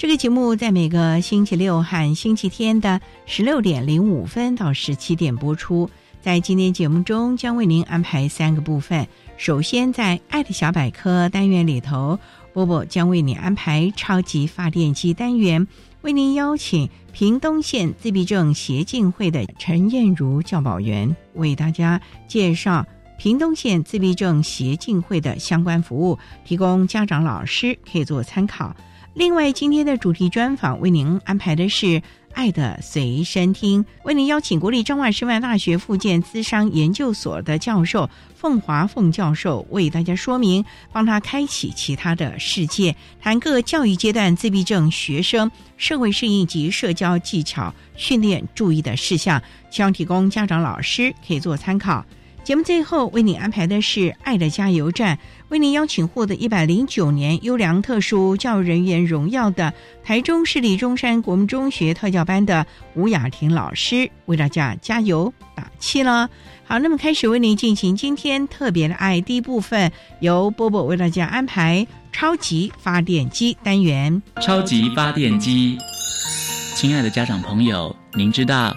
这个节目在每个星期六和星期天的十六点零五分到十七点播出。在今天节目中，将为您安排三个部分。首先，在“爱的小百科”单元里头，波波将为你安排“超级发电机”单元，为您邀请屏东县自闭症协进会的陈燕如教保员为大家介绍屏东县自闭症协进会的相关服务，提供家长、老师可以做参考。另外，今天的主题专访为您安排的是《爱的随身听》，为您邀请国立彰化师范大学附建资商研究所的教授凤华凤教授为大家说明，帮他开启其他的世界，谈各教育阶段自闭症学生社会适应及社交技巧训练注意的事项，希望提供家长、老师可以做参考。节目最后为您安排的是《爱的加油站》，为您邀请获得一百零九年优良特殊教育人员荣耀的台中市立中山国民中学特教班的吴雅婷老师，为大家加油打气了。好，那么开始为您进行今天特别的爱第一部分，由波波为大家安排超级发电机单元。超级发电机，亲爱的家长朋友，您知道？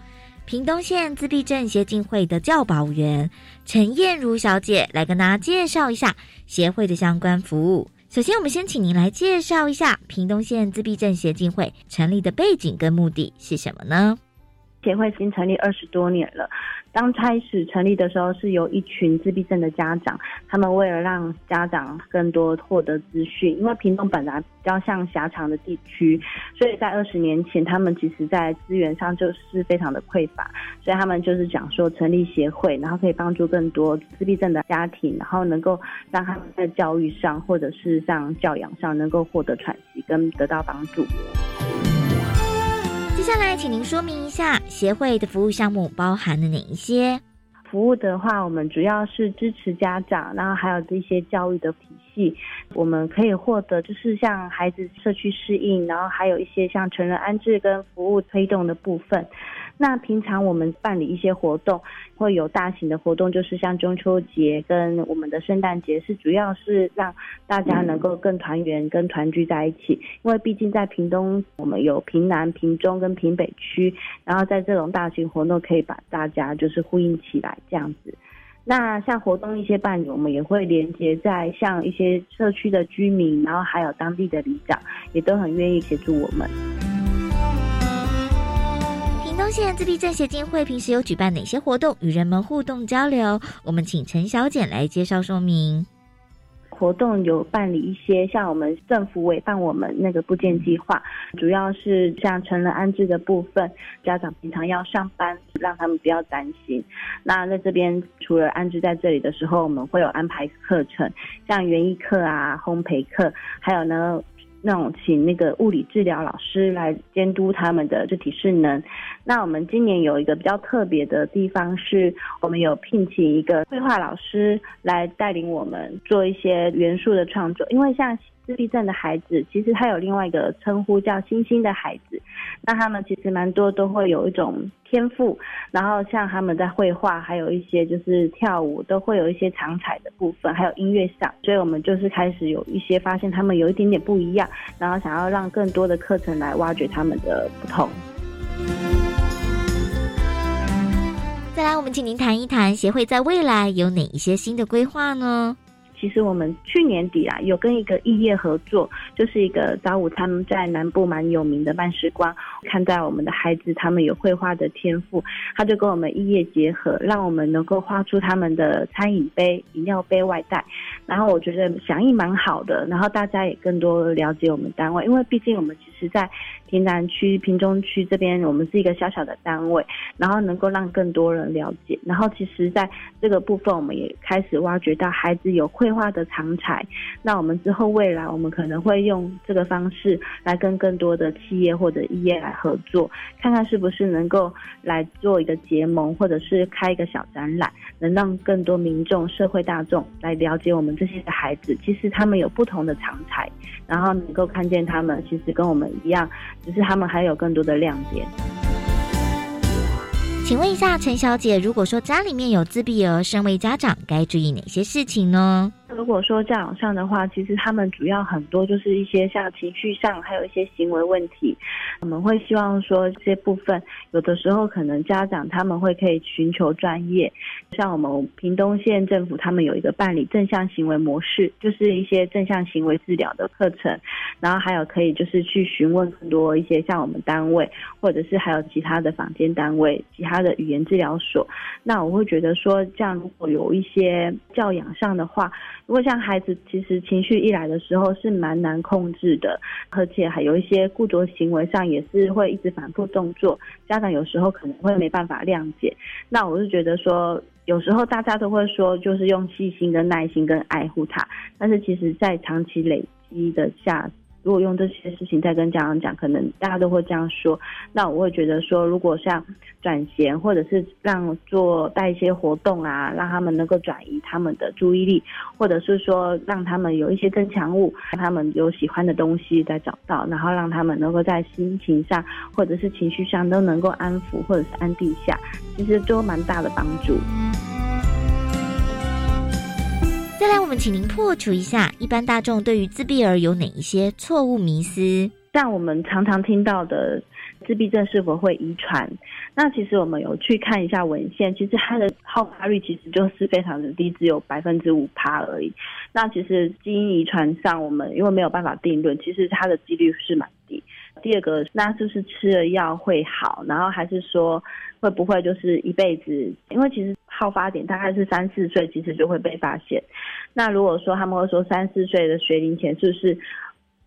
屏东县自闭症协进会的教保员陈燕如小姐来跟大家介绍一下协会的相关服务。首先，我们先请您来介绍一下屏东县自闭症协进会成立的背景跟目的是什么呢？协会已经成立二十多年了。刚开始成立的时候，是由一群自闭症的家长，他们为了让家长更多获得资讯，因为屏东本来比较像狭长的地区，所以在二十年前，他们其实在资源上就是非常的匮乏，所以他们就是讲说成立协会，然后可以帮助更多自闭症的家庭，然后能够让他们在教育上或者是像教养上能够获得喘息跟得到帮助。接下来，请您说明一下协会的服务项目包含了哪一些？服务的话，我们主要是支持家长，然后还有这些教育的体系，我们可以获得就是像孩子社区适应，然后还有一些像成人安置跟服务推动的部分。那平常我们办理一些活动，会有大型的活动，就是像中秋节跟我们的圣诞节，是主要是让大家能够更团圆、跟团聚在一起。因为毕竟在屏东，我们有屏南、屏中跟屏北区，然后在这种大型活动可以把大家就是呼应起来这样子。那像活动一些办理，我们也会连接在像一些社区的居民，然后还有当地的里长，也都很愿意协助我们。屏东县自闭症协进会平时有举办哪些活动与人们互动交流？我们请陈小姐来介绍说明。活动有办理一些，像我们政府委办我们那个部件计划，主要是像成人安置的部分，家长平常要上班，让他们不要担心。那在这边除了安置在这里的时候，我们会有安排课程，像园艺课啊、烘焙课，还有呢。那种请那个物理治疗老师来监督他们的肢体势能。那我们今年有一个比较特别的地方，是我们有聘请一个绘画老师来带领我们做一些元素的创作，因为像。自闭症的孩子，其实他有另外一个称呼叫“星星的孩子”。那他们其实蛮多都会有一种天赋，然后像他们在绘画，还有一些就是跳舞，都会有一些长彩的部分，还有音乐上。所以我们就是开始有一些发现他们有一点点不一样，然后想要让更多的课程来挖掘他们的不同。再来，我们请您谈一谈协会在未来有哪一些新的规划呢？其实我们去年底啊，有跟一个异业合作，就是一个早午餐在南部蛮有名的慢时光，看在我们的孩子他们有绘画的天赋，他就跟我们异业结合，让我们能够画出他们的餐饮杯、饮料杯外带。然后我觉得响应蛮好的，然后大家也更多了解我们单位，因为毕竟我们其实，在平南区、平中区这边，我们是一个小小的单位，然后能够让更多人了解。然后其实在这个部分，我们也开始挖掘到孩子有绘。画的长才，那我们之后未来我们可能会用这个方式来跟更多的企业或者业来合作，看看是不是能够来做一个结盟，或者是开一个小展览，能让更多民众、社会大众来了解我们这些的孩子，其实他们有不同的长才，然后能够看见他们其实跟我们一样，只是他们还有更多的亮点。请问一下陈小姐，如果说家里面有自闭儿，身为家长该注意哪些事情呢？如果说教养上的话，其实他们主要很多就是一些像情绪上，还有一些行为问题。我们会希望说这些部分，有的时候可能家长他们会可以寻求专业，像我们屏东县政府他们有一个办理正向行为模式，就是一些正向行为治疗的课程。然后还有可以就是去询问更多一些像我们单位，或者是还有其他的坊间单位、其他的语言治疗所。那我会觉得说，这样如果有一些教养上的话。如果像孩子，其实情绪一来的时候是蛮难控制的，而且还有一些固着行为上也是会一直反复动作，家长有时候可能会没办法谅解。那我是觉得说，有时候大家都会说，就是用细心、跟耐心、跟爱护他，但是其实在长期累积的下。如果用这些事情再跟家长讲，可能大家都会这样说。那我会觉得说，如果像转衔，或者是让做带一些活动啊，让他们能够转移他们的注意力，或者是说让他们有一些增强物，让他们有喜欢的东西再找到，然后让他们能够在心情上或者是情绪上都能够安抚或者是安定下，其实都蛮大的帮助。再来，我们请您破除一下一般大众对于自闭儿有哪一些错误迷思。像我们常常听到的自闭症是否会遗传？那其实我们有去看一下文献，其实它的好发率其实就是非常的低，只有百分之五趴而已。那其实基因遗传上，我们因为没有办法定论，其实它的几率是蛮低。第二个，那是不是吃了药会好？然后还是说会不会就是一辈子？因为其实好发点大概是三四岁，其实就会被发现。那如果说他们会说三四岁的学龄前，就是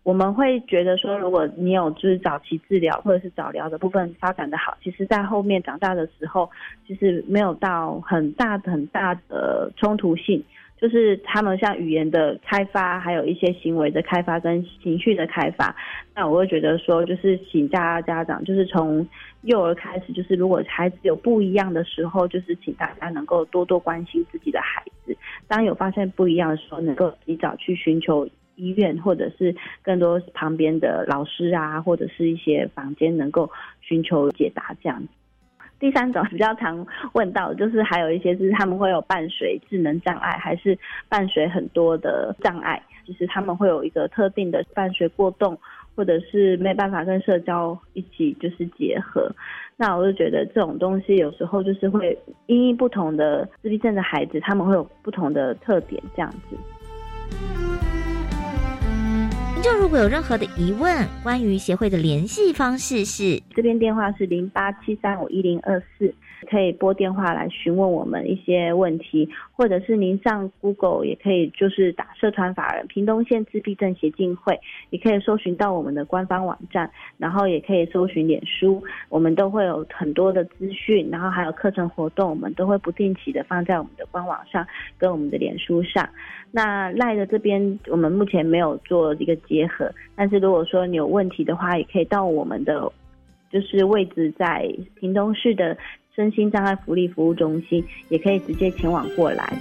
我们会觉得说，如果你有就是早期治疗或者是早疗的部分发展的好，其实在后面长大的时候，其实没有到很大很大的冲突性。就是他们像语言的开发，还有一些行为的开发跟情绪的开发，那我会觉得说，就是请大家家长，就是从幼儿开始，就是如果孩子有不一样的时候，就是请大家能够多多关心自己的孩子。当有发现不一样的时候，能够及早去寻求医院，或者是更多旁边的老师啊，或者是一些房间能够寻求解答这样子。第三种比较常问到，就是还有一些是他们会有伴随智能障碍，还是伴随很多的障碍，就是他们会有一个特定的伴随过动，或者是没办法跟社交一起就是结合。那我就觉得这种东西有时候就是会因应不同的自闭症的孩子，他们会有不同的特点这样子。众如果有任何的疑问，关于协会的联系方式是这边电话是零八七三五一零二四。可以拨电话来询问我们一些问题，或者是您上 Google 也可以，就是打社团法人屏东县自闭症协进会，也可以搜寻到我们的官方网站，然后也可以搜寻脸书，我们都会有很多的资讯，然后还有课程活动，我们都会不定期的放在我们的官网上跟我们的脸书上。那赖的这边我们目前没有做一个结合，但是如果说你有问题的话，也可以到我们的就是位置在屏东市的。身心障碍福利服务中心也可以直接前往过来。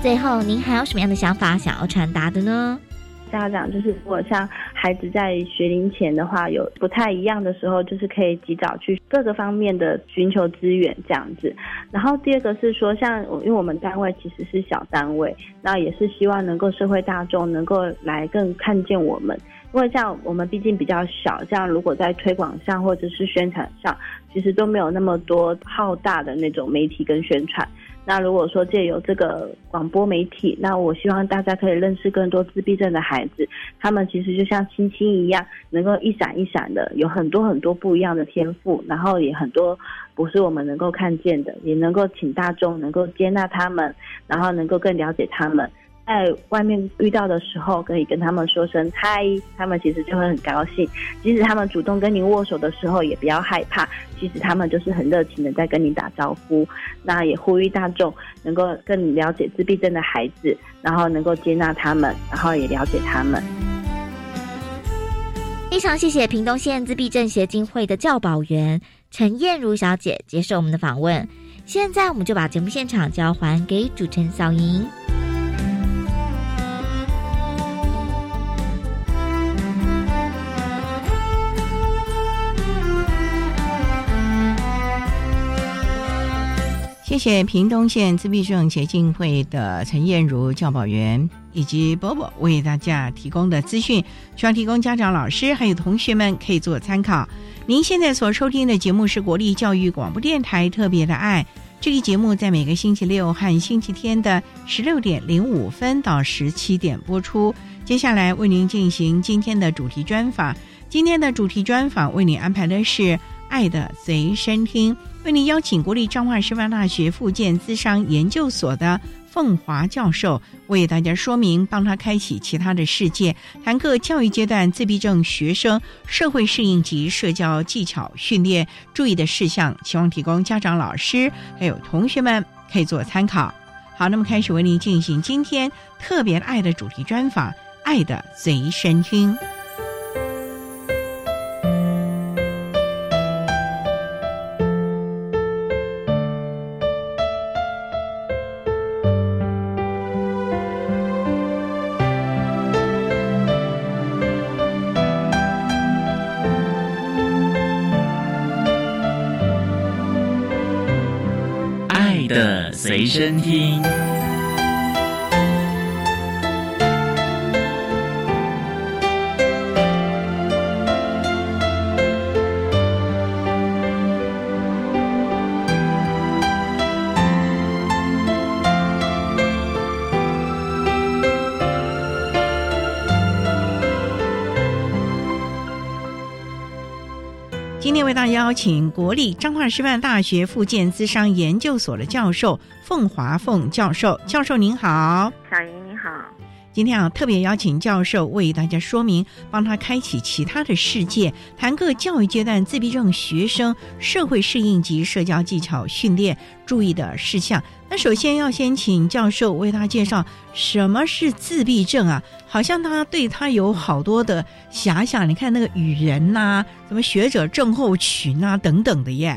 最后，您还有什么样的想法想要传达的呢？家长就是，如果像孩子在学龄前的话，有不太一样的时候，就是可以及早去各个方面的寻求资源这样子。然后第二个是说，像因为我们单位其实是小单位，那也是希望能够社会大众能够来更看见我们。因为像我们毕竟比较小，这样如果在推广上或者是宣传上，其实都没有那么多浩大的那种媒体跟宣传。那如果说借由这个广播媒体，那我希望大家可以认识更多自闭症的孩子，他们其实就像星星一样，能够一闪一闪的，有很多很多不一样的天赋，然后也很多不是我们能够看见的，也能够请大众能够接纳他们，然后能够更了解他们。在外面遇到的时候，可以跟他们说声嗨，他们其实就会很高兴。即使他们主动跟您握手的时候，也不要害怕，其实他们就是很热情的在跟你打招呼。那也呼吁大众能够更了解自闭症的孩子，然后能够接纳他们，然后也了解他们。非常谢谢屏东县自闭症协进会的教保员陈燕如小姐接受我们的访问。现在我们就把节目现场交还给主持人小莹。谢谢屏东县自闭症协进会的陈燕如教保员以及波波为大家提供的资讯，希望提供家长、老师还有同学们可以做参考。您现在所收听的节目是国立教育广播电台特别的爱，这个节目在每个星期六和星期天的十六点零五分到十七点播出。接下来为您进行今天的主题专访，今天的主题专访为您安排的是。爱的随身听，为您邀请国立彰化师范大学附件资商研究所的凤华教授为大家说明，帮他开启其他的世界，谈课教育阶段自闭症学生社会适应及社交技巧训练注意的事项，希望提供家长、老师还有同学们可以做参考。好，那么开始为您进行今天特别爱的主题专访，《爱的随身听》。身听。邀请国立彰化师范大学附建资商研究所的教授凤华凤教授，教授您好，小莹。今天啊，特别邀请教授为大家说明，帮他开启其他的世界，谈个教育阶段自闭症学生社会适应及社交技巧训练注意的事项。那首先要先请教授为他介绍什么是自闭症啊？好像他对他有好多的遐想。你看那个语人呐，什么学者症候群啊等等的耶。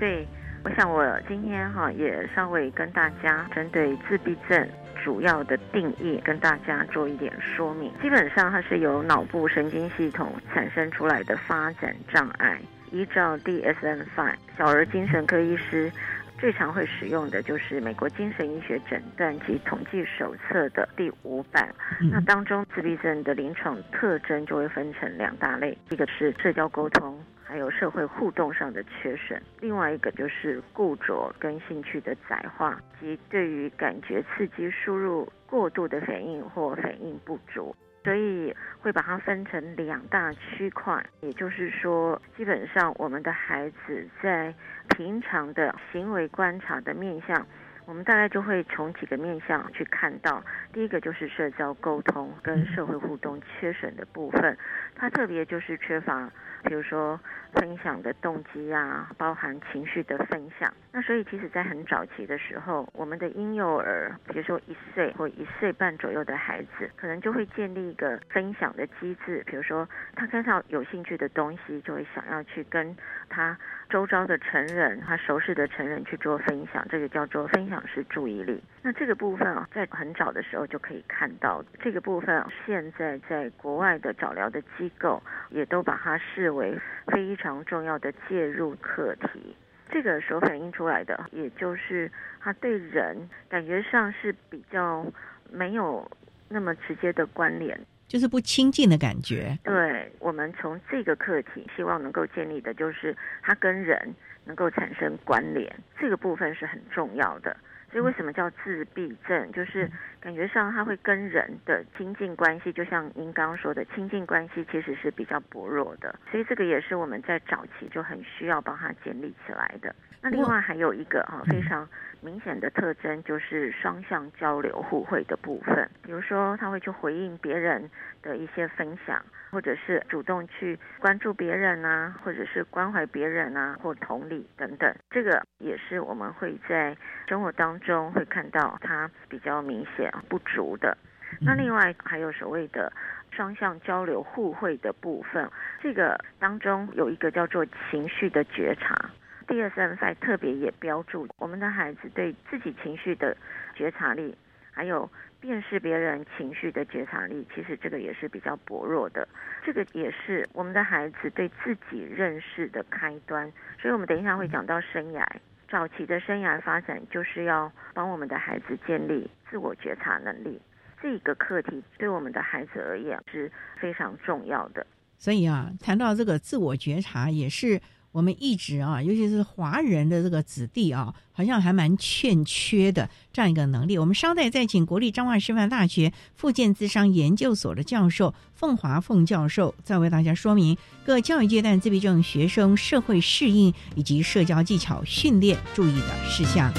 对，我想我今天哈也稍微跟大家针对自闭症。主要的定义跟大家做一点说明。基本上，它是由脑部神经系统产生出来的发展障碍。依照 DSM-5，小儿精神科医师最常会使用的就是美国精神医学诊断及统计手册的第五版。那当中，自闭症的临床特征就会分成两大类，一个是社交沟通。还有社会互动上的缺损。另外一个就是固着跟兴趣的窄化，及对于感觉刺激输入过度的反应或反应不足。所以会把它分成两大区块，也就是说，基本上我们的孩子在平常的行为观察的面向，我们大概就会从几个面向去看到。第一个就是社交沟通跟社会互动缺损的部分，它特别就是缺乏。比如说分享的动机啊，包含情绪的分享。那所以其实，在很早期的时候，我们的婴幼儿，比如说一岁或一岁半左右的孩子，可能就会建立一个分享的机制。比如说，他看到有兴趣的东西，就会想要去跟他周遭的成人、他熟识的成人去做分享。这个叫做分享式注意力。那这个部分啊，在很早的时候就可以看到。这个部分现在在国外的早疗的机构也都把它视为非常重要的介入课题，这个所反映出来的，也就是它对人感觉上是比较没有那么直接的关联，就是不亲近的感觉。对我们从这个课题希望能够建立的，就是它跟人能够产生关联，这个部分是很重要的。所以为什么叫自闭症？就是感觉上他会跟人的亲近关系，就像您刚刚说的，亲近关系其实是比较薄弱的。所以这个也是我们在早期就很需要帮他建立起来的。那另外还有一个哈非常明显的特征，就是双向交流互惠的部分。比如说他会去回应别人的一些分享。或者是主动去关注别人啊，或者是关怀别人啊，或同理等等，这个也是我们会在生活当中会看到他比较明显不足的。那另外还有所谓的双向交流互惠的部分，这个当中有一个叫做情绪的觉察。DSM 特别也标注我们的孩子对自己情绪的觉察力，还有。辨识别人情绪的觉察力，其实这个也是比较薄弱的。这个也是我们的孩子对自己认识的开端。所以，我们等一下会讲到生涯早期的生涯发展，就是要帮我们的孩子建立自我觉察能力。这个课题对我们的孩子而言是非常重要的。所以啊，谈到这个自我觉察，也是。我们一直啊，尤其是华人的这个子弟啊，好像还蛮欠缺的这样一个能力。我们稍待再请国立彰化师范大学附建资商研究所的教授凤华凤教授，再为大家说明各教育阶段自闭症学生社会适应以及社交技巧训练注意的事项。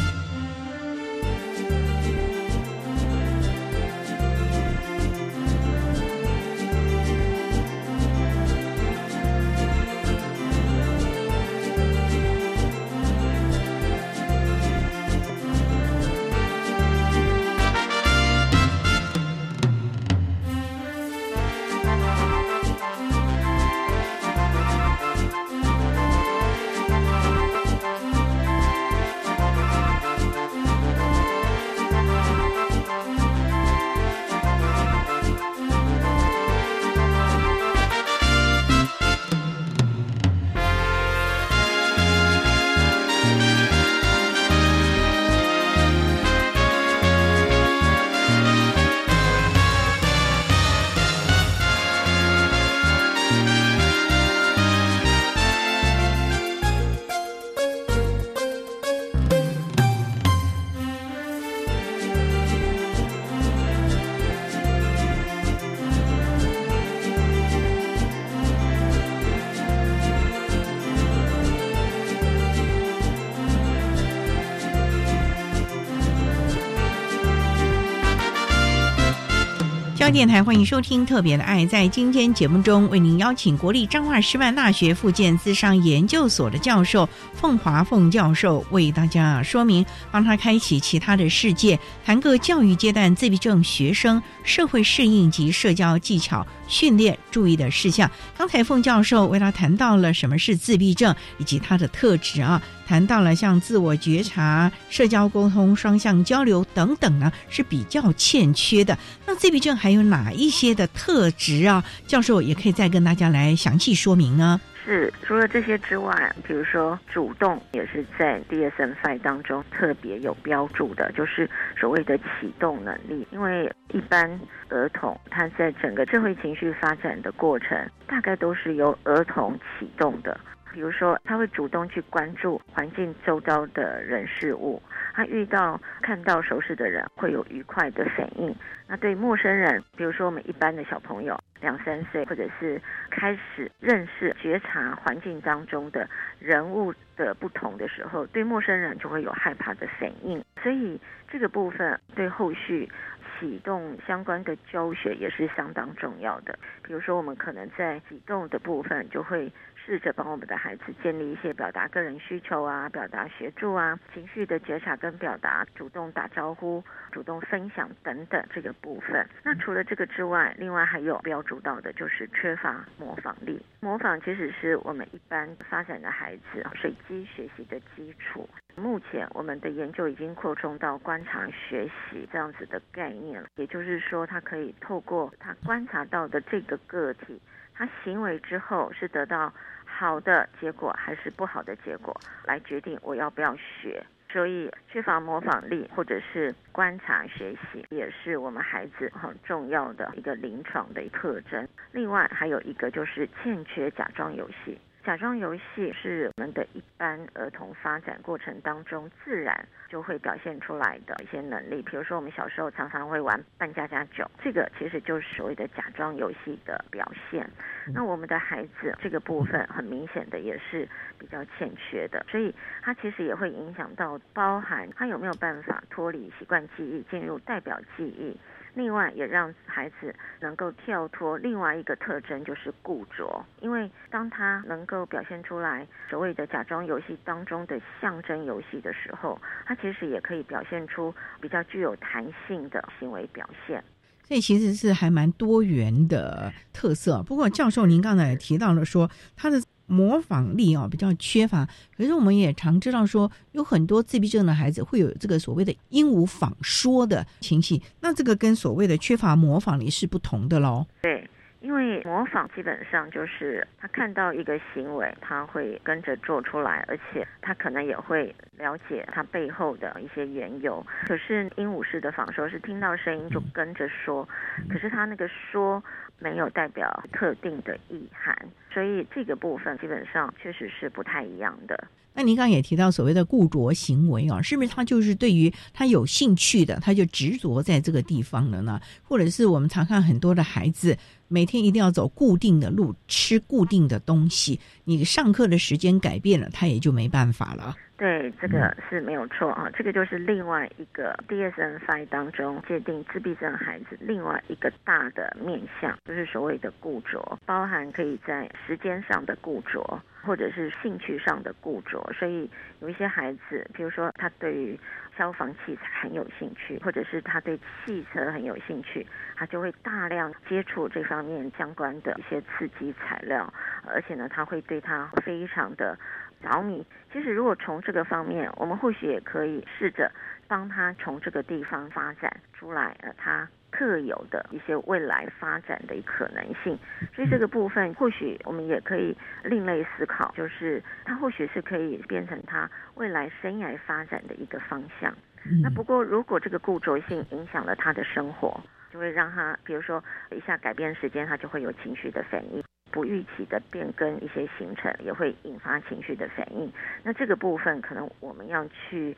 电台欢迎收听《特别的爱》。在今天节目中，为您邀请国立彰化师范大学附件资商研究所的教授凤华凤教授，为大家说明，帮他开启其他的世界，谈个教育阶段自闭症学生社会适应及社交技巧训练注意的事项。刚才凤教授为他谈到了什么是自闭症以及它的特质啊。谈到了像自我觉察、社交沟通、双向交流等等呢，是比较欠缺的。那自闭症还有哪一些的特质啊？教授也可以再跟大家来详细说明呢。是，除了这些之外，比如说主动也是在 DSM-5 当中特别有标注的，就是所谓的启动能力。因为一般儿童他在整个社会情绪发展的过程，大概都是由儿童启动的。比如说他会主动去关注环境周遭的人事物，他遇到看到熟识的人会有愉快的反应。那对陌生人，比如说我们一般的小朋友两三岁，或者是开始认识、觉察环境当中的人物的不同的时候，对陌生人就会有害怕的反应。所以这个部分对后续。启动相关的教学也是相当重要的。比如说，我们可能在启动的部分就会。试着帮我们的孩子建立一些表达个人需求啊，表达协助啊，情绪的觉察跟表达，主动打招呼、主动分享等等这个部分。那除了这个之外，另外还有标注到的就是缺乏模仿力。模仿其实是我们一般发展的孩子随机学习的基础。目前我们的研究已经扩充到观察学习这样子的概念了，也就是说，他可以透过他观察到的这个个体，他行为之后是得到。好的结果还是不好的结果，来决定我要不要学。所以缺乏模仿力或者是观察学习，也是我们孩子很重要的一个临床的特征。另外还有一个就是欠缺假装游戏。假装游戏是我们的一般儿童发展过程当中自然就会表现出来的一些能力，比如说我们小时候常常会玩扮家家酒，这个其实就是所谓的假装游戏的表现。那我们的孩子这个部分很明显的也是比较欠缺的，所以它其实也会影响到包含他有没有办法脱离习惯记忆进入代表记忆。另外，也让孩子能够跳脱另外一个特征，就是固着。因为当他能够表现出来所谓的假装游戏当中的象征游戏的时候，他其实也可以表现出比较具有弹性的行为表现。所以其实是还蛮多元的特色。不过，教授您刚才也提到了说他的。模仿力啊比较缺乏，可是我们也常知道说，有很多自闭症的孩子会有这个所谓的鹦鹉仿说的情绪，那这个跟所谓的缺乏模仿力是不同的喽。对。因为模仿基本上就是他看到一个行为，他会跟着做出来，而且他可能也会了解他背后的一些缘由。可是鹦鹉式的仿说，是听到声音就跟着说，可是他那个说没有代表特定的意涵，所以这个部分基本上确实是不太一样的。那您刚刚也提到所谓的固着行为啊，是不是他就是对于他有兴趣的，他就执着在这个地方了呢？或者是我们常看很多的孩子。每天一定要走固定的路，吃固定的东西。你上课的时间改变了，他也就没办法了。对，这个是没有错啊。这个就是另外一个 DSM-5 当中界定自闭症孩子另外一个大的面向，就是所谓的固着，包含可以在时间上的固着，或者是兴趣上的固着。所以有一些孩子，比如说他对于消防器材很有兴趣，或者是他对汽车很有兴趣，他就会大量接触这方面相关的一些刺激材料，而且呢，他会对他非常的着迷。其实，如果从这个方面，我们或许也可以试着帮他从这个地方发展出来，呃，他。特有的一些未来发展的可能性，所以这个部分或许我们也可以另类思考，就是它或许是可以变成他未来生涯发展的一个方向。那不过如果这个固着性影响了他的生活，就会让他比如说一下改变时间，他就会有情绪的反应。不预期的变更，一些行程也会引发情绪的反应。那这个部分可能我们要去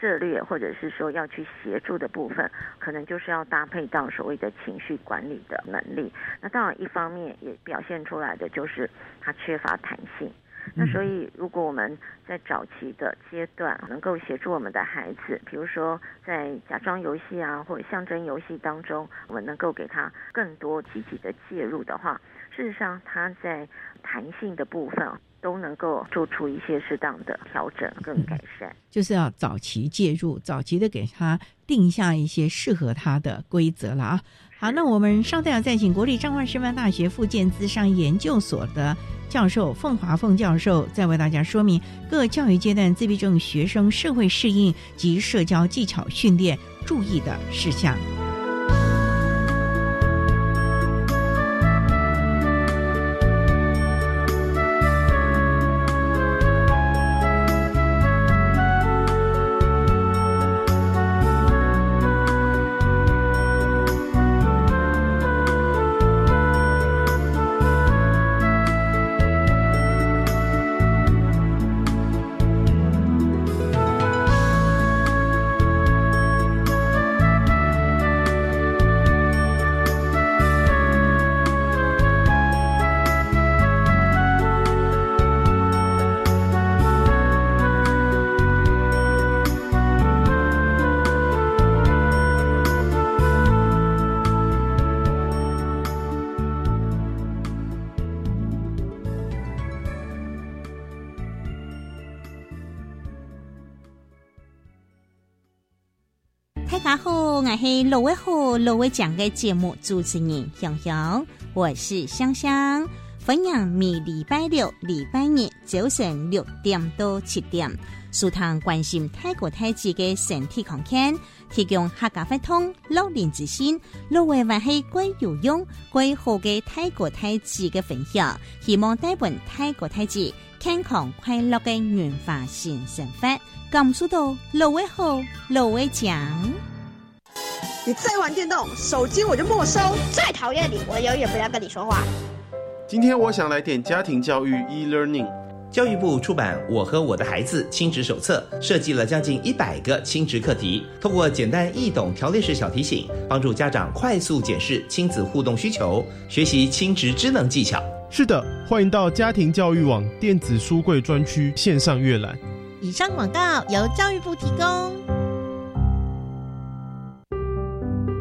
涉略，或者是说要去协助的部分，可能就是要搭配到所谓的情绪管理的能力。那当然，一方面也表现出来的就是他缺乏弹性。那所以，如果我们在早期的阶段能够协助我们的孩子，比如说在假装游戏啊，或者象征游戏当中，我们能够给他更多积极的介入的话。事实上，它在弹性的部分都能够做出一些适当的调整跟改善，就是要早期介入，早期的给他定下一些适合他的规则了啊。好，那我们稍待要再请国立彰化师范大学附件资商研究所的教授凤华凤教授，再为大家说明各教育阶段自闭症学生社会适应及社交技巧训练注意的事项。是罗威虎罗威讲的节目主持人香香，我是香香，分享每礼拜六、礼拜日早晨六点到七点，舒堂关心泰国太子的身体康健，提供客家法通、老年之心，罗威还是贵有用、贵好嘅泰国太子嘅分享，希望带本泰国太子健康快乐嘅原化新生活。感受到罗威好，罗威强。你再玩电动，手机我就没收。再讨厌你，我永远不要跟你说话。今天我想来点家庭教育 e-learning。教育部出版《我和我的孩子亲职手册》，设计了将近一百个亲职课题，通过简单易懂条列式小提醒，帮助家长快速检视亲子互动需求，学习亲职智能技巧。是的，欢迎到家庭教育网电子书柜专区线上阅览。以上广告由教育部提供。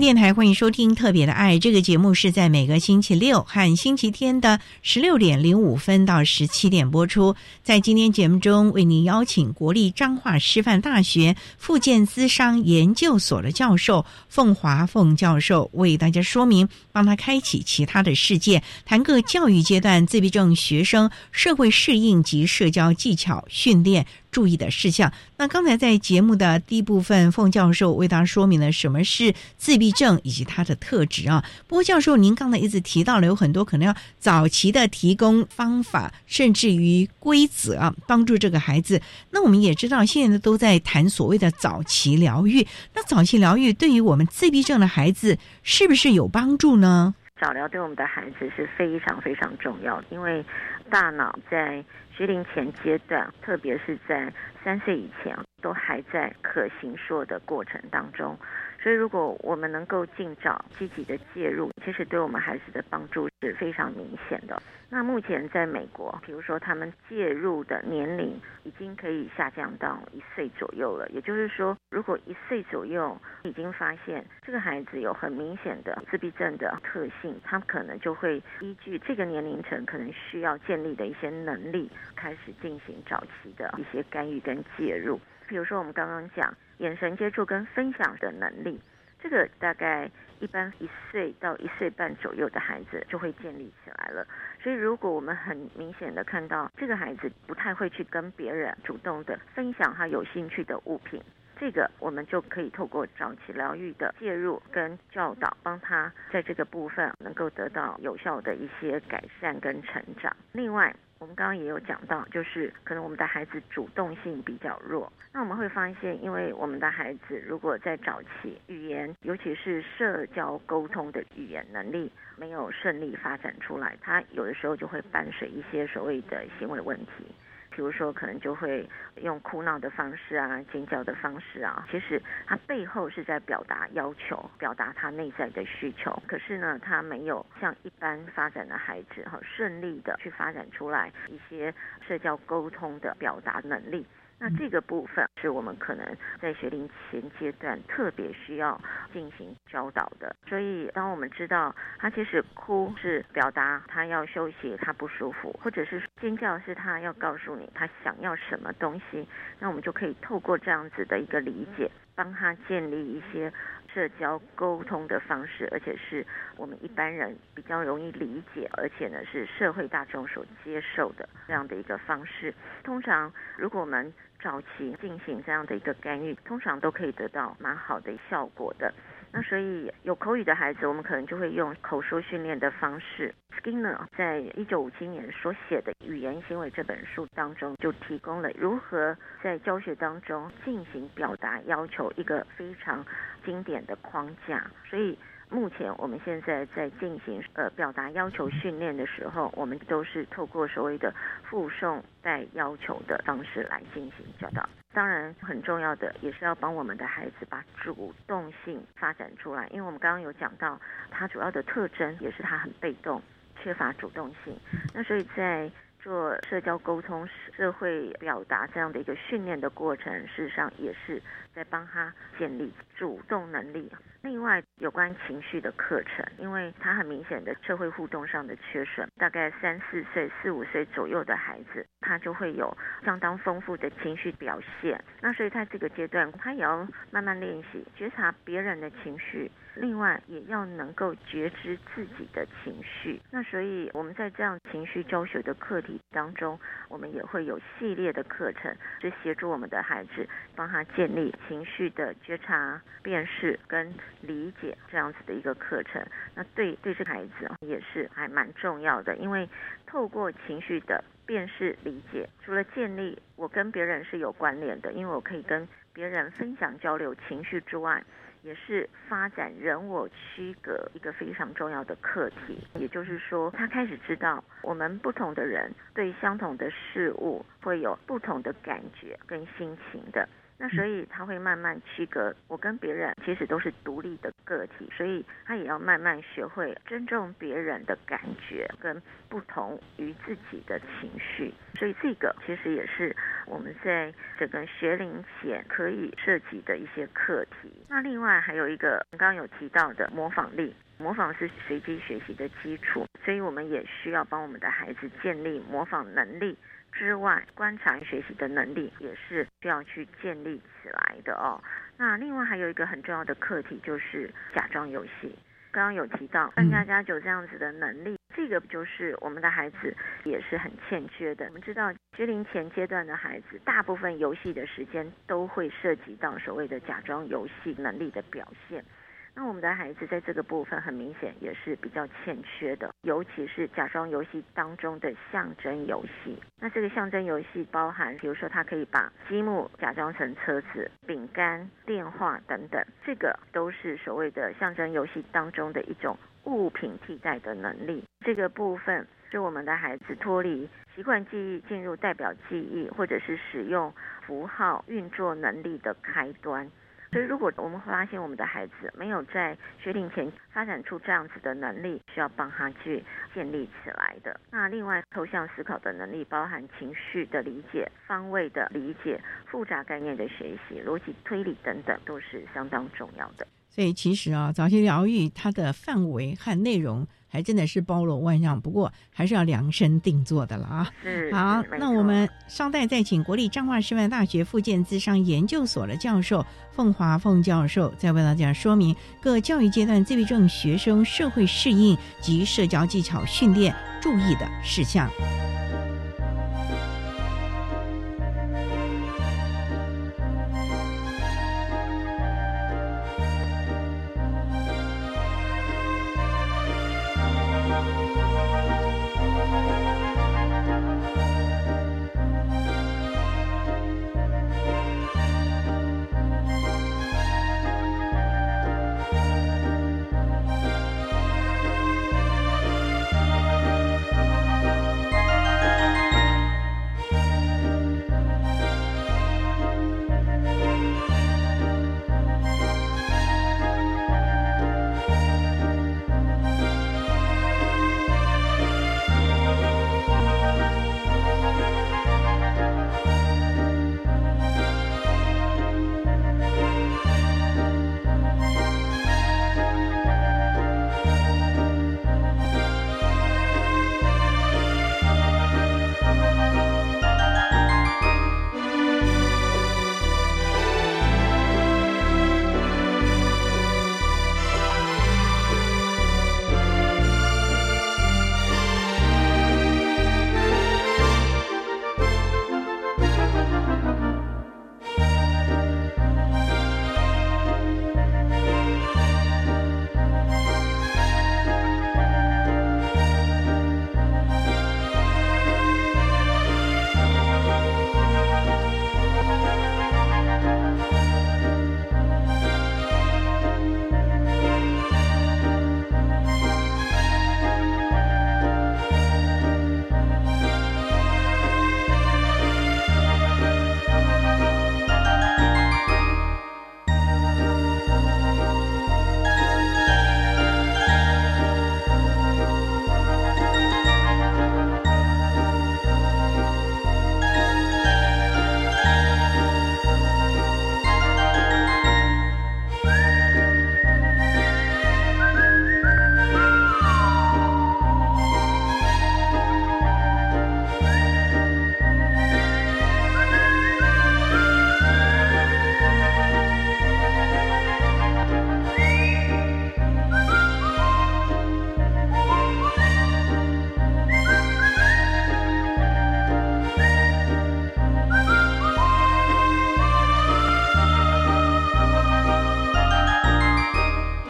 电台欢迎收听《特别的爱》这个节目，是在每个星期六和星期天的十六点零五分到十七点播出。在今天节目中，为您邀请国立彰化师范大学附件资商研究所的教授凤华凤教授，为大家说明，帮他开启其他的世界，谈个教育阶段自闭症学生社会适应及社交技巧训练。注意的事项。那刚才在节目的第一部分，凤教授为大家说明了什么是自闭症以及它的特质啊。不过教授，您刚才一直提到了有很多可能要早期的提供方法，甚至于规则啊，帮助这个孩子。那我们也知道，现在都在谈所谓的早期疗愈。那早期疗愈对于我们自闭症的孩子是不是有帮助呢？早疗对我们的孩子是非常非常重要，因为大脑在。学龄前阶段，特别是在三岁以前，都还在可行说的过程当中。所以，如果我们能够尽早积极的介入，其实对我们孩子的帮助是非常明显的。那目前在美国，比如说他们介入的年龄已经可以下降到一岁左右了。也就是说，如果一岁左右已经发现这个孩子有很明显的自闭症的特性，他们可能就会依据这个年龄层可能需要建立的一些能力，开始进行早期的一些干预跟介入。比如说我们刚刚讲眼神接触跟分享的能力。这个大概一般一岁到一岁半左右的孩子就会建立起来了。所以，如果我们很明显的看到这个孩子不太会去跟别人主动的分享他有兴趣的物品，这个我们就可以透过早期疗愈的介入跟教导，帮他在这个部分能够得到有效的一些改善跟成长。另外，我们刚刚也有讲到，就是可能我们的孩子主动性比较弱，那我们会发现，因为我们的孩子如果在早期语言，尤其是社交沟通的语言能力没有顺利发展出来，他有的时候就会伴随一些所谓的行为问题。比如说，可能就会用哭闹的方式啊，尖叫的方式啊，其实他背后是在表达要求，表达他内在的需求。可是呢，他没有像一般发展的孩子哈，顺利的去发展出来一些社交沟通的表达能力。那这个部分是我们可能在学龄前阶段特别需要进行教导的。所以，当我们知道他其实哭是表达他要休息，他不舒服，或者是尖叫是他要告诉你他想要什么东西，那我们就可以透过这样子的一个理解，帮他建立一些社交沟通的方式，而且是我们一般人比较容易理解，而且呢是社会大众所接受的这样的一个方式。通常，如果我们早期进行这样的一个干预，通常都可以得到蛮好的效果的。那所以有口语的孩子，我们可能就会用口说训练的方式。Skinner 在一九五七年所写的《语言行为》这本书当中，就提供了如何在教学当中进行表达要求一个非常经典的框架。所以。目前我们现在在进行呃表达要求训练的时候，我们都是透过所谓的附送带要求的方式来进行教导。当然，很重要的也是要帮我们的孩子把主动性发展出来，因为我们刚刚有讲到，他主要的特征也是他很被动，缺乏主动性。那所以在做社交沟通、社会表达这样的一个训练的过程，事实上也是在帮他建立主动能力。另外，有关情绪的课程，因为他很明显的社会互动上的缺损，大概三四岁、四五岁左右的孩子，他就会有相当丰富的情绪表现。那所以在这个阶段，他也要慢慢练习觉察别人的情绪，另外也要能够觉知自己的情绪。那所以我们在这样情绪教学的课题当中，我们也会有系列的课程，是协助我们的孩子，帮他建立情绪的觉察、辨识跟。理解这样子的一个课程，那对对这孩子也是还蛮重要的，因为透过情绪的辨识理解，除了建立我跟别人是有关联的，因为我可以跟别人分享交流情绪之外，也是发展人我区隔一个非常重要的课题。也就是说，他开始知道我们不同的人对相同的事物会有不同的感觉跟心情的。那所以他会慢慢区隔，我跟别人其实都是独立的个体，所以他也要慢慢学会尊重别人的感觉跟不同于自己的情绪。所以这个其实也是我们在整个学龄前可以涉及的一些课题。那另外还有一个刚刚有提到的模仿力，模仿是随机学习的基础，所以我们也需要帮我们的孩子建立模仿能力。之外，观察学习的能力也是需要去建立起来的哦。那另外还有一个很重要的课题就是假装游戏。刚刚有提到三加加九这样子的能力，这个就是我们的孩子也是很欠缺的。我们知道学龄前阶段的孩子，大部分游戏的时间都会涉及到所谓的假装游戏能力的表现。那我们的孩子在这个部分很明显也是比较欠缺的，尤其是假装游戏当中的象征游戏。那这个象征游戏包含，比如说他可以把积木假装成车子、饼干、电话等等，这个都是所谓的象征游戏当中的一种物品替代的能力。这个部分是我们的孩子脱离习惯记忆进入代表记忆，或者是使用符号运作能力的开端。所以，如果我们发现我们的孩子没有在学龄前发展出这样子的能力，需要帮他去建立起来的。那另外，抽象思考的能力，包含情绪的理解、方位的理解、复杂概念的学习、逻辑推理等等，都是相当重要的。所以，其实啊，早期疗愈它的范围和内容。还真的是包罗万象，不过还是要量身定做的了啊！好，那我们稍待再请国立彰化师范大学附件资商研究所的教授凤华凤教授，再为大家说明各教育阶段自闭症学生社会适应及社交技巧训练注意的事项。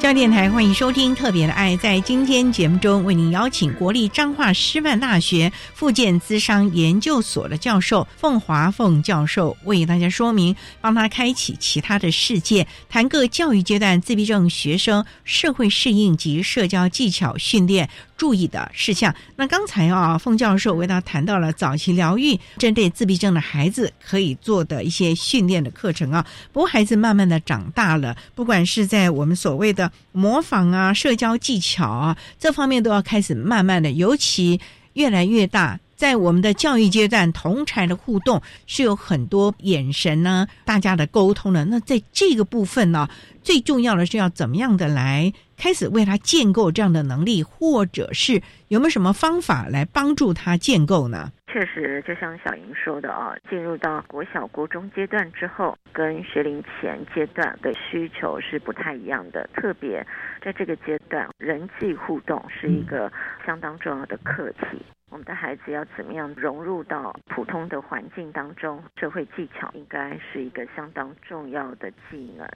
教电台欢迎收听《特别的爱》。在今天节目中，为您邀请国立彰化师范大学附件资商研究所的教授凤华凤教授，为大家说明，帮他开启其他的世界，谈各教育阶段自闭症学生社会适应及社交技巧训练注意的事项。那刚才啊，凤教授为他谈到了早期疗愈针对自闭症的孩子可以做的一些训练的课程啊。不过，孩子慢慢的长大了，不管是在我们所谓的模仿啊、社交技巧啊这方面，都要开始慢慢的，尤其越来越大，在我们的教育阶段，同才的互动是有很多眼神呢，大家的沟通的。那在这个部分呢，最重要的是要怎么样的来开始为他建构这样的能力，或者是有没有什么方法来帮助他建构呢？确实，就像小莹说的啊，进入到国小、国中阶段之后，跟学龄前阶段的需求是不太一样的。特别在这个阶段，人际互动是一个相当重要的课题。我们的孩子要怎么样融入到普通的环境当中？社会技巧应该是一个相当重要的技能。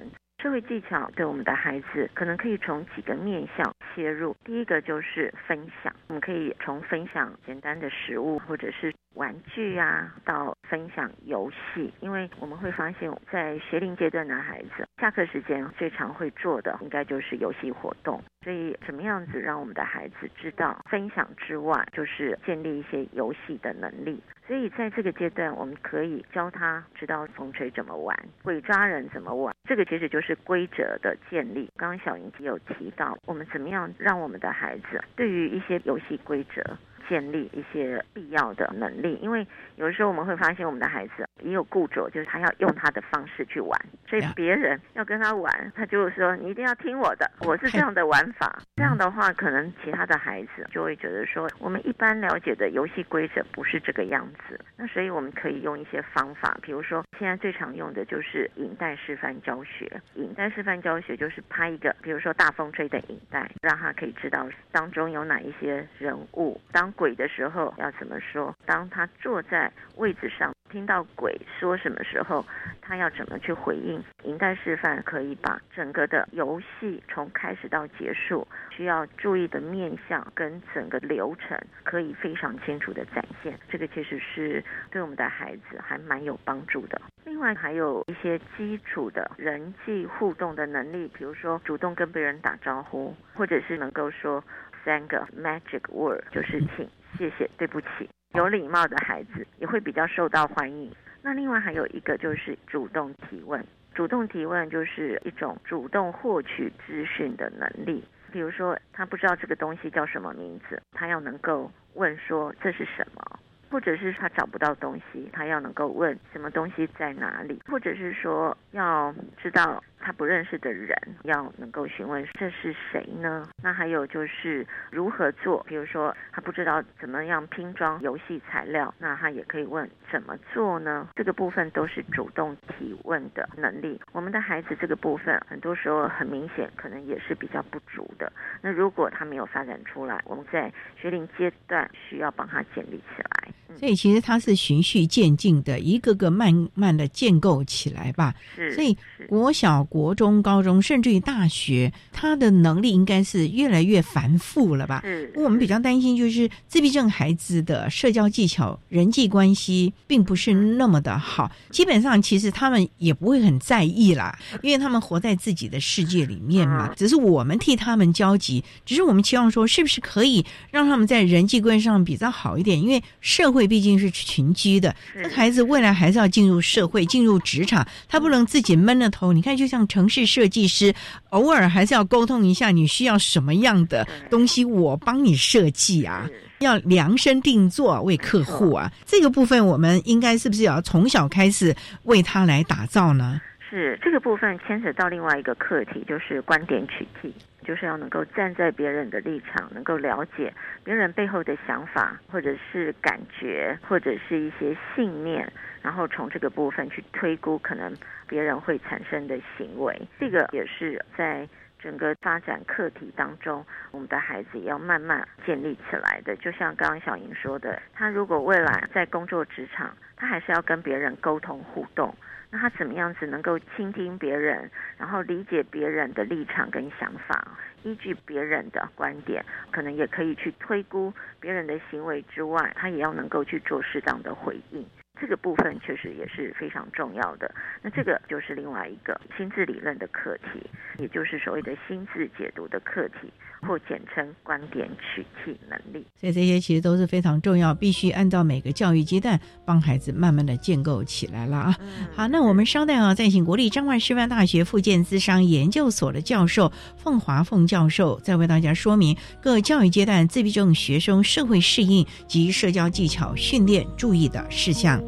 社会技巧对我们的孩子，可能可以从几个面向切入。第一个就是分享，我们可以从分享简单的食物或者是玩具啊，到分享游戏。因为我们会发现，在学龄阶段的孩子，下课时间最常会做的，应该就是游戏活动。所以，怎么样子让我们的孩子知道分享之外，就是建立一些游戏的能力。所以，在这个阶段，我们可以教他知道风吹怎么玩，鬼抓人怎么玩。这个其实就是规则的建立。刚刚小莹姐有提到，我们怎么样让我们的孩子对于一些游戏规则。建立一些必要的能力，因为有的时候我们会发现我们的孩子也有固着，就是他要用他的方式去玩，所以别人要跟他玩，他就说你一定要听我的，我是这样的玩法。这样的话，可能其他的孩子就会觉得说，我们一般了解的游戏规则不是这个样子。那所以我们可以用一些方法，比如说现在最常用的就是影带示范教学。影带示范教学就是拍一个，比如说大风吹的影带，让他可以知道当中有哪一些人物当。鬼的时候要怎么说？当他坐在位置上，听到鬼说什么时候，他要怎么去回应？引带示范可以把整个的游戏从开始到结束需要注意的面向跟整个流程，可以非常清楚的展现。这个其实是对我们的孩子还蛮有帮助的。另外还有一些基础的人际互动的能力，比如说主动跟别人打招呼，或者是能够说。三个 magic word 就是请、谢谢、对不起，有礼貌的孩子也会比较受到欢迎。那另外还有一个就是主动提问，主动提问就是一种主动获取资讯的能力。比如说他不知道这个东西叫什么名字，他要能够问说这是什么，或者是他找不到东西，他要能够问什么东西在哪里，或者是说要知道。他不认识的人要能够询问这是谁呢？那还有就是如何做，比如说他不知道怎么样拼装游戏材料，那他也可以问怎么做呢？这个部分都是主动提问的能力。我们的孩子这个部分很多时候很明显可能也是比较不足的。那如果他没有发展出来，我们在学龄阶段需要帮他建立起来。所以其实它是循序渐进的，一个个慢慢的建构起来吧。是，所以国小。国中、高中，甚至于大学，他的能力应该是越来越繁复了吧？嗯，我们比较担心就是自闭症孩子的社交技巧、人际关系并不是那么的好。基本上，其实他们也不会很在意啦，因为他们活在自己的世界里面嘛。只是我们替他们焦急，只是我们期望说，是不是可以让他们在人际关系上比较好一点？因为社会毕竟是群居的，那孩子未来还是要进入社会、进入职场，他不能自己闷着头。你看，就像。城市设计师偶尔还是要沟通一下，你需要什么样的东西，我帮你设计啊，要量身定做为客户啊。这个部分我们应该是不是要从小开始为他来打造呢？是这个部分牵扯到另外一个课题，就是观点取替，就是要能够站在别人的立场，能够了解别人背后的想法，或者是感觉，或者是一些信念。然后从这个部分去推估可能别人会产生的行为，这个也是在整个发展课题当中，我们的孩子也要慢慢建立起来的。就像刚刚小莹说的，他如果未来在工作职场，他还是要跟别人沟通互动。那他怎么样子能够倾听别人，然后理解别人的立场跟想法，依据别人的观点，可能也可以去推估别人的行为之外，他也要能够去做适当的回应。这个部分确实也是非常重要的。那这个就是另外一个心智理论的课题，也就是所谓的心智解读的课题，或简称观点取替能力。所以这些其实都是非常重要，必须按照每个教育阶段帮孩子慢慢的建构起来了啊。好，那我们稍待啊，再请国立彰化师范大学附建资商研究所的教授凤华凤教授，再为大家说明各教育阶段自闭症学生社会适应及社交技巧训练注意的事项。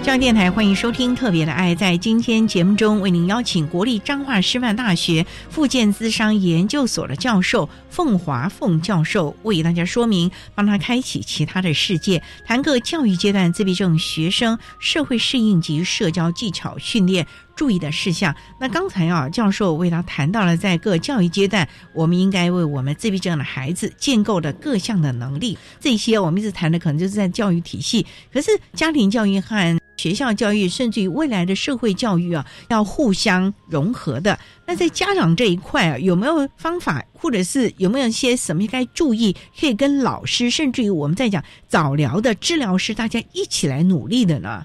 中央电台欢迎收听《特别的爱》。在今天节目中，为您邀请国立彰化师范大学附件资商研究所的教授凤华凤教授，为大家说明，帮他开启其他的世界，谈个教育阶段自闭症学生社会适应及社交技巧训练注意的事项。那刚才啊，教授为他谈到了在各教育阶段，我们应该为我们自闭症的孩子建构的各项的能力。这些我们一直谈的可能就是在教育体系，可是家庭教育和学校教育，甚至于未来的社会教育啊，要互相融合的。那在家长这一块啊，有没有方法，或者是有没有一些什么该注意，可以跟老师，甚至于我们在讲早疗的治疗师，大家一起来努力的呢？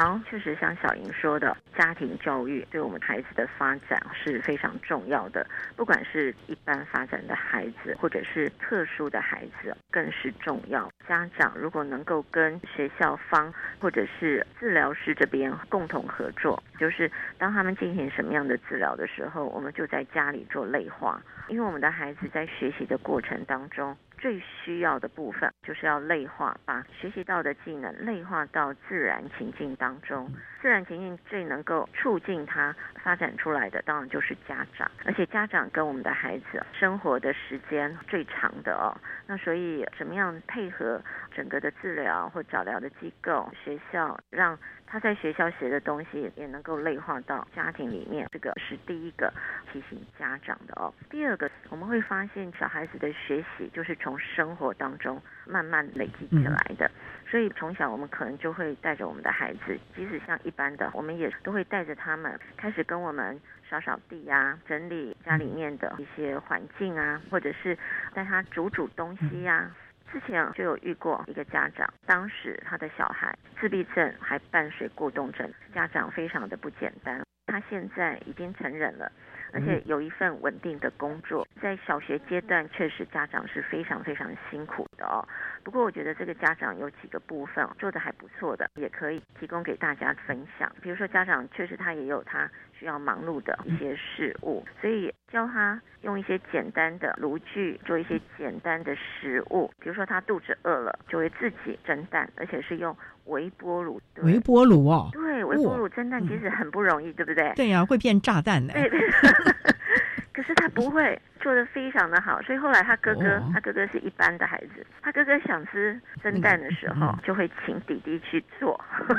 好，确实像小莹说的，家庭教育对我们孩子的发展是非常重要的。不管是一般发展的孩子，或者是特殊的孩子，更是重要。家长如果能够跟学校方或者是治疗师这边共同合作，就是当他们进行什么样的治疗的时候，我们就在家里做类化。因为我们的孩子在学习的过程当中。最需要的部分就是要内化，把学习到的技能内化到自然情境当中。自然情境最能够促进他发展出来的，当然就是家长，而且家长跟我们的孩子生活的时间最长的哦。那所以怎么样配合整个的治疗或早疗的机构、学校，让他在学校学的东西也能够内化到家庭里面，这个是第一个提醒家长的哦。第二个，我们会发现小孩子的学习就是从生活当中慢慢累积起来的。所以从小我们可能就会带着我们的孩子，即使像一般的，我们也都会带着他们开始跟我们扫扫地呀，整理家里面的一些环境啊，或者是带他煮煮东西呀。之前就有遇过一个家长，当时他的小孩自闭症还伴随过动症，家长非常的不简单。他现在已经成人了。而且有一份稳定的工作，在小学阶段确实家长是非常非常辛苦的哦。不过我觉得这个家长有几个部分做的还不错的，也可以提供给大家分享。比如说家长确实他也有他需要忙碌的一些事物，所以教他用一些简单的炉具做一些简单的食物。比如说他肚子饿了，就会自己蒸蛋，而且是用微波炉。微波炉哦，对，微波炉蒸蛋其实很不容易，对不对？对呀，会变炸弹的。对对。可是他不会做的非常的好，所以后来他哥哥，他哥哥是一般的孩子，他哥哥想吃蒸蛋的时候，就会请弟弟去做。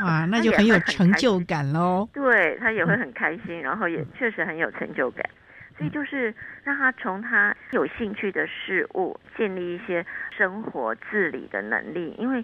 哇，那就很有成就感喽。对他也会很开心，然后也确实很有成就感。所以就是让他从他有兴趣的事物建立一些生活自理的能力，因为。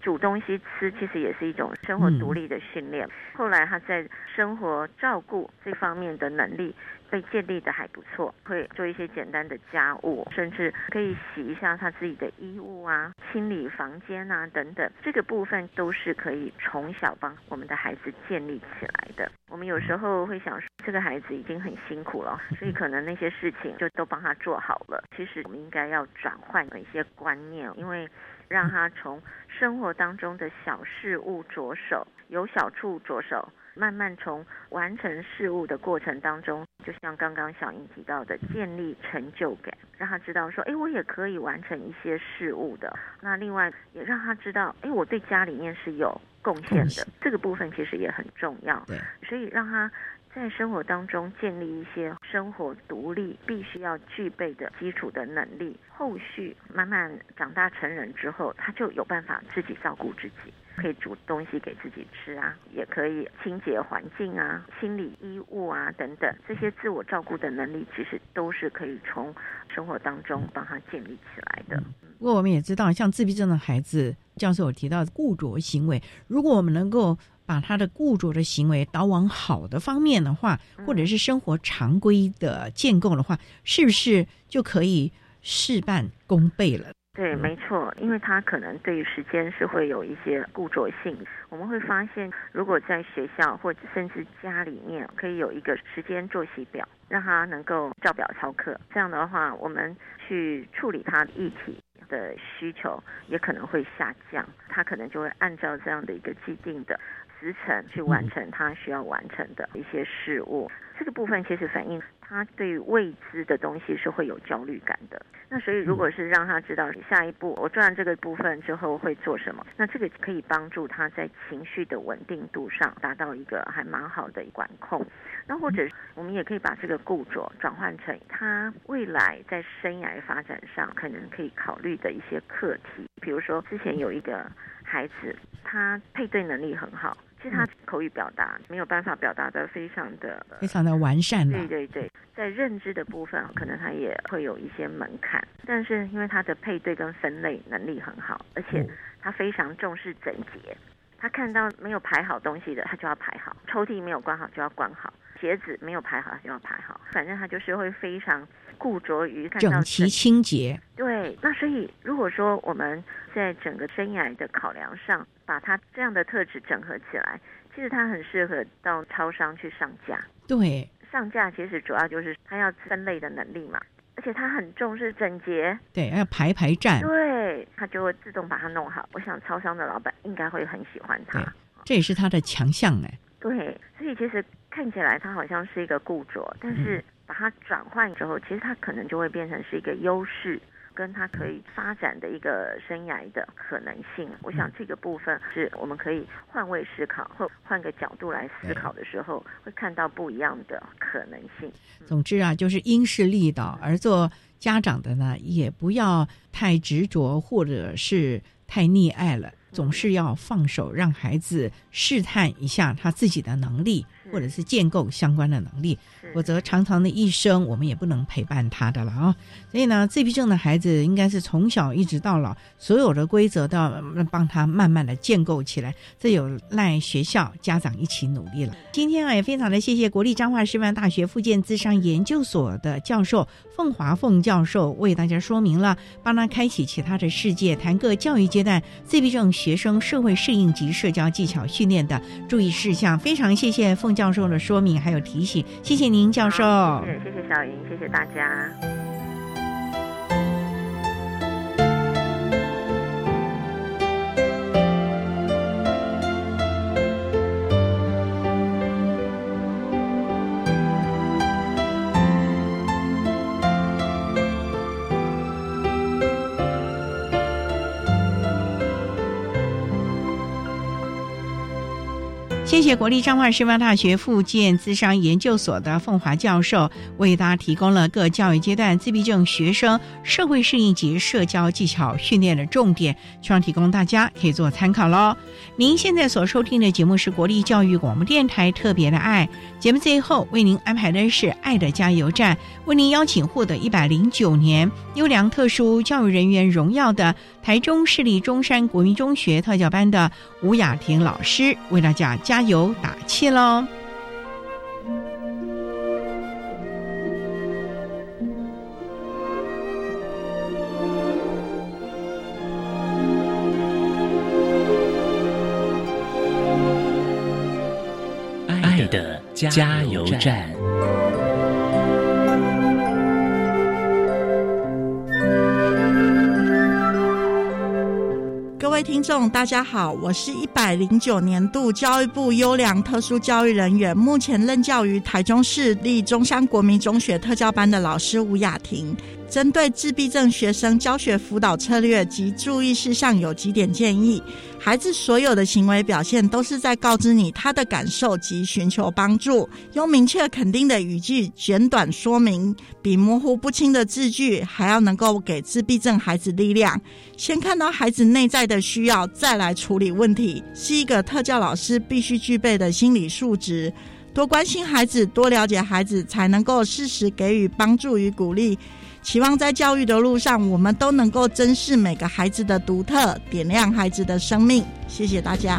煮东西吃其实也是一种生活独立的训练。后来他在生活照顾这方面的能力被建立的还不错，会做一些简单的家务，甚至可以洗一下他自己的衣物啊，清理房间啊等等。这个部分都是可以从小帮我们的孩子建立起来的。我们有时候会想说，这个孩子已经很辛苦了，所以可能那些事情就都帮他做好了。其实我们应该要转换一些观念，因为。让他从生活当中的小事物着手，由小处着手，慢慢从完成事物的过程当中，就像刚刚小英提到的，建立成就感，让他知道说，哎，我也可以完成一些事物的。那另外也让他知道，哎，我对家里面是有贡献的，这个部分其实也很重要。对，所以让他。在生活当中建立一些生活独立必须要具备的基础的能力，后续慢慢长大成人之后，他就有办法自己照顾自己，可以煮东西给自己吃啊，也可以清洁环境啊、清理衣物啊等等，这些自我照顾的能力其实都是可以从生活当中帮他建立起来的。不过我们也知道，像自闭症的孩子，教授有提到固着行为，如果我们能够。把他的固着的行为导往好的方面的话，或者是生活常规的建构的话，是不是就可以事半功倍了？对，没错，因为他可能对于时间是会有一些固着性。我们会发现，如果在学校或者甚至家里面，可以有一个时间作息表，让他能够照表操课。这样的话，我们去处理他的议题的需求也可能会下降。他可能就会按照这样的一个既定的。时辰去完成他需要完成的一些事物，这个部分其实反映他对未知的东西是会有焦虑感的。那所以，如果是让他知道下一步我做完这个部分之后会做什么，那这个可以帮助他在情绪的稳定度上达到一个还蛮好的管控。那或者我们也可以把这个固着转换成他未来在生涯发展上可能可以考虑的一些课题，比如说之前有一个孩子，他配对能力很好。其实他口语表达没有办法表达的非常的非常的完善。对对对，在认知的部分，可能他也会有一些门槛。但是因为他的配对跟分类能力很好，而且他非常重视整洁。他看到没有排好东西的，他就要排好；抽屉没有关好就要关好；鞋子没有排好就要排好。反正他就是会非常固着于整齐清洁。对，那所以如果说我们在整个生涯的考量上，把它这样的特质整合起来，其实它很适合到超商去上架。对，上架其实主要就是它要分类的能力嘛。而且它很重视整洁，对，要排排站，对，它就会自动把它弄好。我想超商的老板应该会很喜欢它，这也是它的强项哎。对，所以其实看起来它好像是一个固着，但是把它转换之后，其实它可能就会变成是一个优势，跟他可以发展的一个生涯的可能性。我想这个部分是我们可以换位思考，或换个角度来思考的时候，会看到不一样的可能性。总之啊，就是因势利导，而做家长的呢，也不要太执着，或者是太溺爱了。总是要放手，让孩子试探一下他自己的能力，或者是建构相关的能力。否则，长长的一生，我们也不能陪伴他的了啊！所以呢，自闭症的孩子应该是从小一直到老，所有的规则都要帮他慢慢的建构起来。这有赖学校、家长一起努力了。今天啊，也非常的谢谢国立彰化师范大学附件智商研究所的教授凤华凤教授为大家说明了，帮他开启其他的世界，谈各教育阶段自闭症学生社会适应及社交技巧训练的注意事项。非常谢谢凤教授的说明还有提醒，谢谢您。教授，谢谢谢谢小莹，谢谢大家。谢谢国立彰化师范大学附件资商研究所的凤华教授，为大家提供了各教育阶段自闭症学生社会适应及社交技巧训练的重点，希望提供大家可以做参考喽。您现在所收听的节目是国立教育广播电台特别的爱节目，最后为您安排的是爱的加油站，为您邀请获得一百零九年优良特殊教育人员荣耀的台中市立中山国民中学特教班的吴雅婷老师，为大家加。加油打气喽！爱的加油站。位听众，大家好，我是一百零九年度教育部优良特殊教育人员，目前任教于台中市立中山国民中学特教班的老师吴雅婷。针对自闭症学生教学辅导策略及注意事项有几点建议：孩子所有的行为表现都是在告知你他的感受及寻求帮助。用明确肯定的语句简短说明，比模糊不清的字句还要能够给自闭症孩子力量。先看到孩子内在的需要，再来处理问题，是一个特教老师必须具备的心理素质。多关心孩子，多了解孩子，才能够适时给予帮助与鼓励。期望在教育的路上，我们都能够珍视每个孩子的独特，点亮孩子的生命。谢谢大家。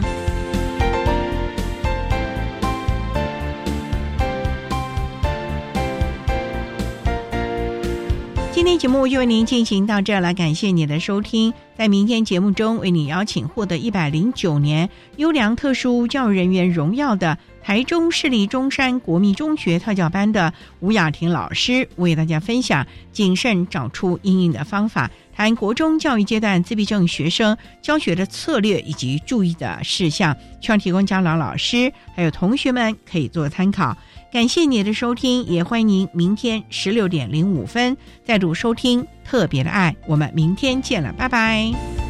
今天节目就为您进行到这儿了，感谢你的收听。在明天节目中，为你邀请获得一百零九年优良特殊教育人员荣耀的台中市立中山国民中学特教班的吴雅婷老师，为大家分享谨慎找出阴影的方法，谈国中教育阶段自闭症学生教学的策略以及注意的事项，希望提供家长、老师还有同学们可以做参考。感谢你的收听，也欢迎您明天十六点零五分再度收听特别的爱。我们明天见了，拜拜。